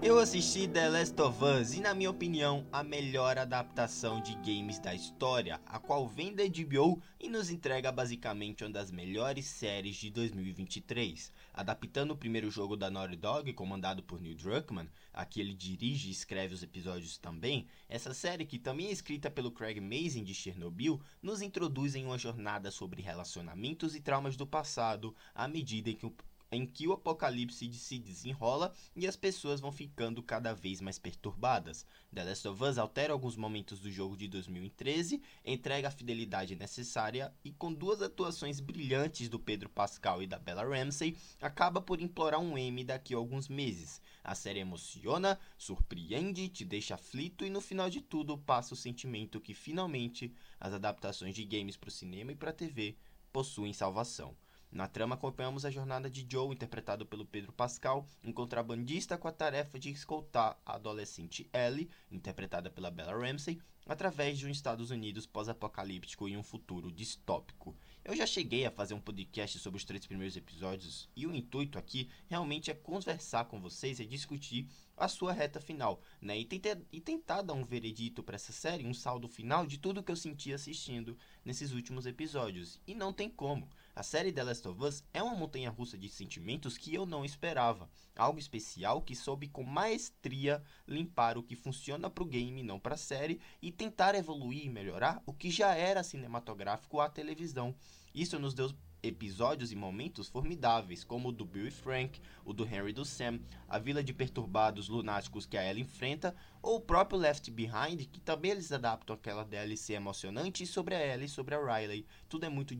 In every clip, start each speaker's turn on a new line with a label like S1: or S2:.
S1: Eu assisti The Last of Us e, na minha opinião, a melhor adaptação de games da história, a qual vem da HBO e nos entrega basicamente uma das melhores séries de 2023. Adaptando o primeiro jogo da Naughty Dog, comandado por Neil Druckmann, a que ele dirige e escreve os episódios também, essa série, que também é escrita pelo Craig Mazin de Chernobyl, nos introduz em uma jornada sobre relacionamentos e traumas do passado, à medida em que o em que o apocalipse se desenrola e as pessoas vão ficando cada vez mais perturbadas. The Last of Us altera alguns momentos do jogo de 2013, entrega a fidelidade necessária e com duas atuações brilhantes do Pedro Pascal e da Bella Ramsey, acaba por implorar um Emmy daqui a alguns meses. A série emociona, surpreende, te deixa aflito e no final de tudo passa o sentimento que finalmente as adaptações de games para o cinema e para a TV possuem salvação. Na trama, acompanhamos a jornada de Joe, interpretado pelo Pedro Pascal, um contrabandista com a tarefa de escoltar a adolescente Ellie, interpretada pela Bella Ramsey, através de um Estados Unidos pós-apocalíptico e um futuro distópico. Eu já cheguei a fazer um podcast sobre os três primeiros episódios e o intuito aqui realmente é conversar com vocês e discutir a sua reta final, né? E e tentar dar um veredito para essa série, um saldo final de tudo que eu senti assistindo nesses últimos episódios. E não tem como. A série The Last of Us é uma montanha russa de sentimentos que eu não esperava. Algo especial que soube com maestria limpar o que funciona para o game, não para a série, e tentar evoluir e melhorar o que já era cinematográfico à televisão. Isso nos deu episódios e momentos formidáveis, como o do Bill e Frank, o do Henry e do Sam, a vila de perturbados lunáticos que a Ellie enfrenta, ou o próprio Left Behind, que também eles adaptam aquela DLC emocionante sobre a Ellie e sobre a Riley. Tudo é muito,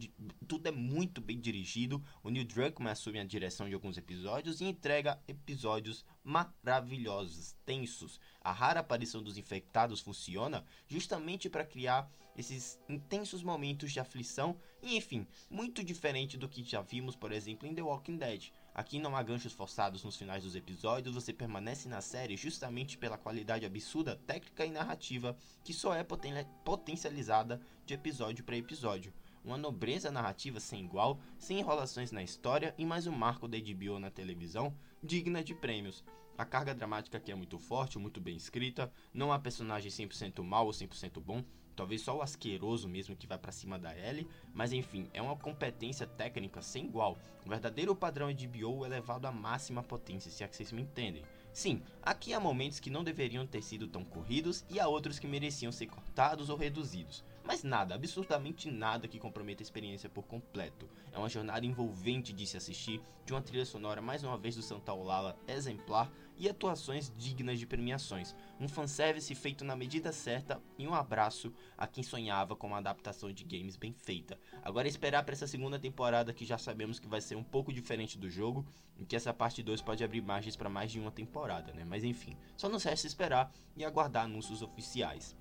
S1: tudo é muito bem dirigido, o Neil Druckmann assume a direção de alguns episódios e entrega episódios maravilhosos, tensos. A rara aparição dos infectados funciona justamente para criar esses intensos momentos de aflição e, enfim, muito diferente do que já vimos, por exemplo, em The Walking Dead. Aqui não há ganchos forçados nos finais dos episódios, você permanece na série justamente pela qualidade absurda técnica e narrativa que só é poten potencializada de episódio para episódio. Uma nobreza narrativa sem igual, sem enrolações na história e mais um marco da HBO na televisão, digna de prêmios. A carga dramática aqui é muito forte, muito bem escrita, não há personagem 100% mal ou 100% bom, talvez só o asqueroso mesmo que vai para cima da Ellie, mas enfim, é uma competência técnica sem igual. O verdadeiro padrão de BO é levado à máxima potência, se é que vocês me entendem. Sim, aqui há momentos que não deveriam ter sido tão corridos e há outros que mereciam ser cortados ou reduzidos. Mas nada, absurdamente nada que comprometa a experiência por completo. É uma jornada envolvente de se assistir, de uma trilha sonora mais uma vez do Santa Olala exemplar e atuações dignas de premiações. Um fanservice feito na medida certa e um abraço a quem sonhava com uma adaptação de games bem feita. Agora é esperar para essa segunda temporada que já sabemos que vai ser um pouco diferente do jogo, e que essa parte 2 pode abrir margens para mais de uma temporada, né? Mas enfim, só nos resta esperar e aguardar anúncios oficiais.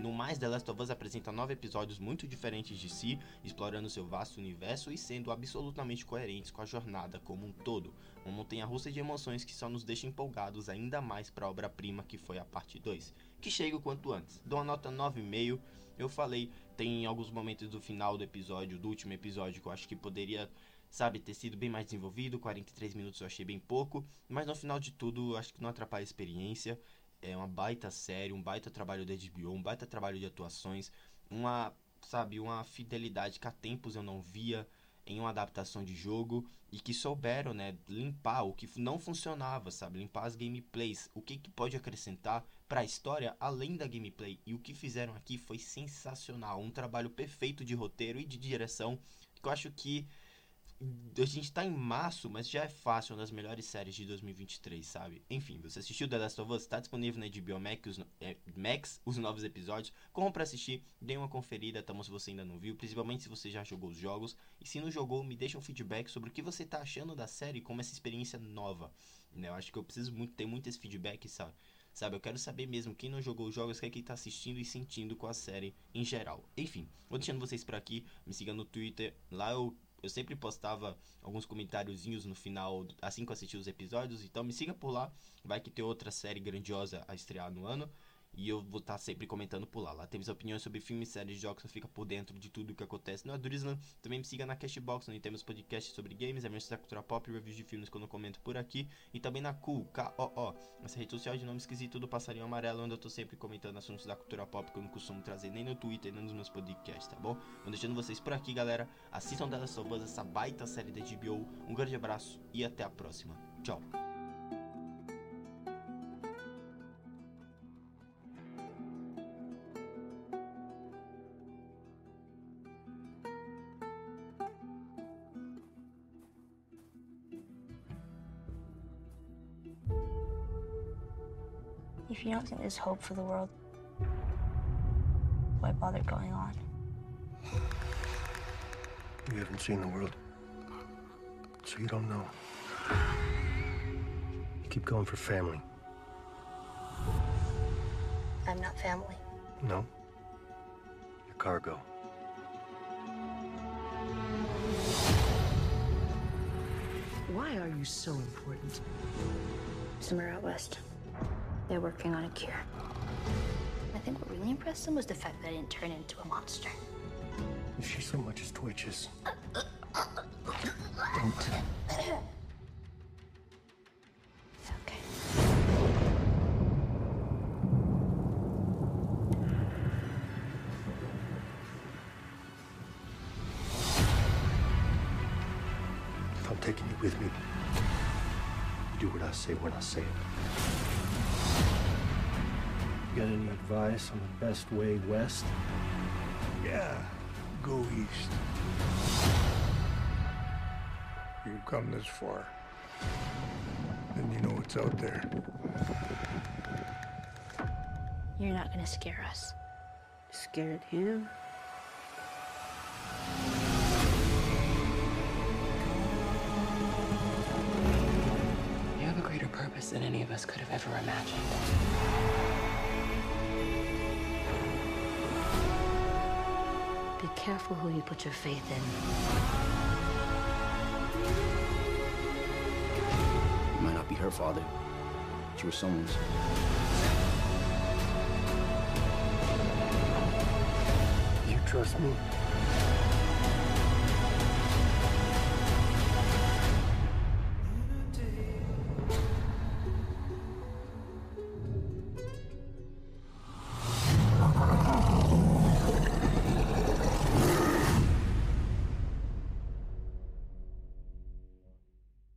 S1: No mais, The Last of Us apresenta nove episódios muito diferentes de si, explorando seu vasto universo e sendo absolutamente coerentes com a jornada como um todo. Uma montanha russa de emoções que só nos deixa empolgados ainda mais para a obra-prima que foi a parte 2, que chega o quanto antes. Dou uma nota 9,5. Eu falei, tem alguns momentos do final do episódio, do último episódio, que eu acho que poderia sabe, ter sido bem mais desenvolvido. 43 minutos eu achei bem pouco, mas no final de tudo, acho que não atrapalha a experiência é uma baita série, um baita trabalho da HBO, um baita trabalho de atuações, uma, sabe, uma fidelidade que há tempos eu não via em uma adaptação de jogo e que souberam, né, limpar o que não funcionava, sabe, limpar as gameplays, o que, que pode acrescentar para a história além da gameplay. E o que fizeram aqui foi sensacional, um trabalho perfeito de roteiro e de direção, que eu acho que a gente tá em março, mas já é fácil, uma das melhores séries de 2023, sabe? Enfim, você assistiu The Last of Us? Tá disponível na HBO Max os, é, Max, os novos episódios. Corram pra assistir, dê uma conferida, tá bom, se você ainda não viu, principalmente se você já jogou os jogos. E se não jogou, me deixa um feedback sobre o que você tá achando da série como essa experiência nova. Né? Eu acho que eu preciso muito ter muito esse feedback, sabe? Sabe, eu quero saber mesmo quem não jogou os jogos, o que é que tá assistindo e sentindo com a série em geral. Enfim, vou deixando vocês por aqui, me siga no Twitter, lá eu eu sempre postava alguns comentáriozinhos no final, assim que eu assisti os episódios. Então me siga por lá. Vai que tem outra série grandiosa a estrear no ano. E eu vou estar tá sempre comentando por lá. Lá temos opiniões sobre filmes, séries, jogos, você fica por dentro de tudo o que acontece no Adurisland. Também me siga na Cashbox, onde temos podcasts sobre games, eventos da cultura pop, reviews de filmes quando eu comento por aqui. E também na Cool, K-O-O, essa rede social de nome esquisito do Passarinho Amarelo, onde eu tô sempre comentando assuntos da cultura pop que eu não costumo trazer nem no Twitter, nem nos meus podcasts, tá bom? Vou deixando vocês por aqui, galera. Assistam of Us, essa baita série da HBO. Um grande abraço e até a próxima. Tchau.
S2: If you don't think there's hope for the world, why bother going on?
S3: You haven't seen the world, so you don't know. You keep going for family.
S2: I'm not family.
S3: No? Your cargo.
S4: Why are you so important?
S2: Somewhere out west. They're working on a cure. I think what really impressed them was the fact that I didn't turn into a monster.
S3: If she so much as twitches, don't.
S2: Okay.
S3: If I'm taking you with me, you do what I say when I say it. You got any advice on the best way west?
S5: Yeah, go east. You've come this far. Then you know what's out there.
S2: You're not gonna scare us.
S4: Scared him?
S6: You have a greater purpose than any of us could have ever imagined.
S2: Be careful who you put your faith in.
S7: You might not be her father, but you were someone's.
S3: You trust me?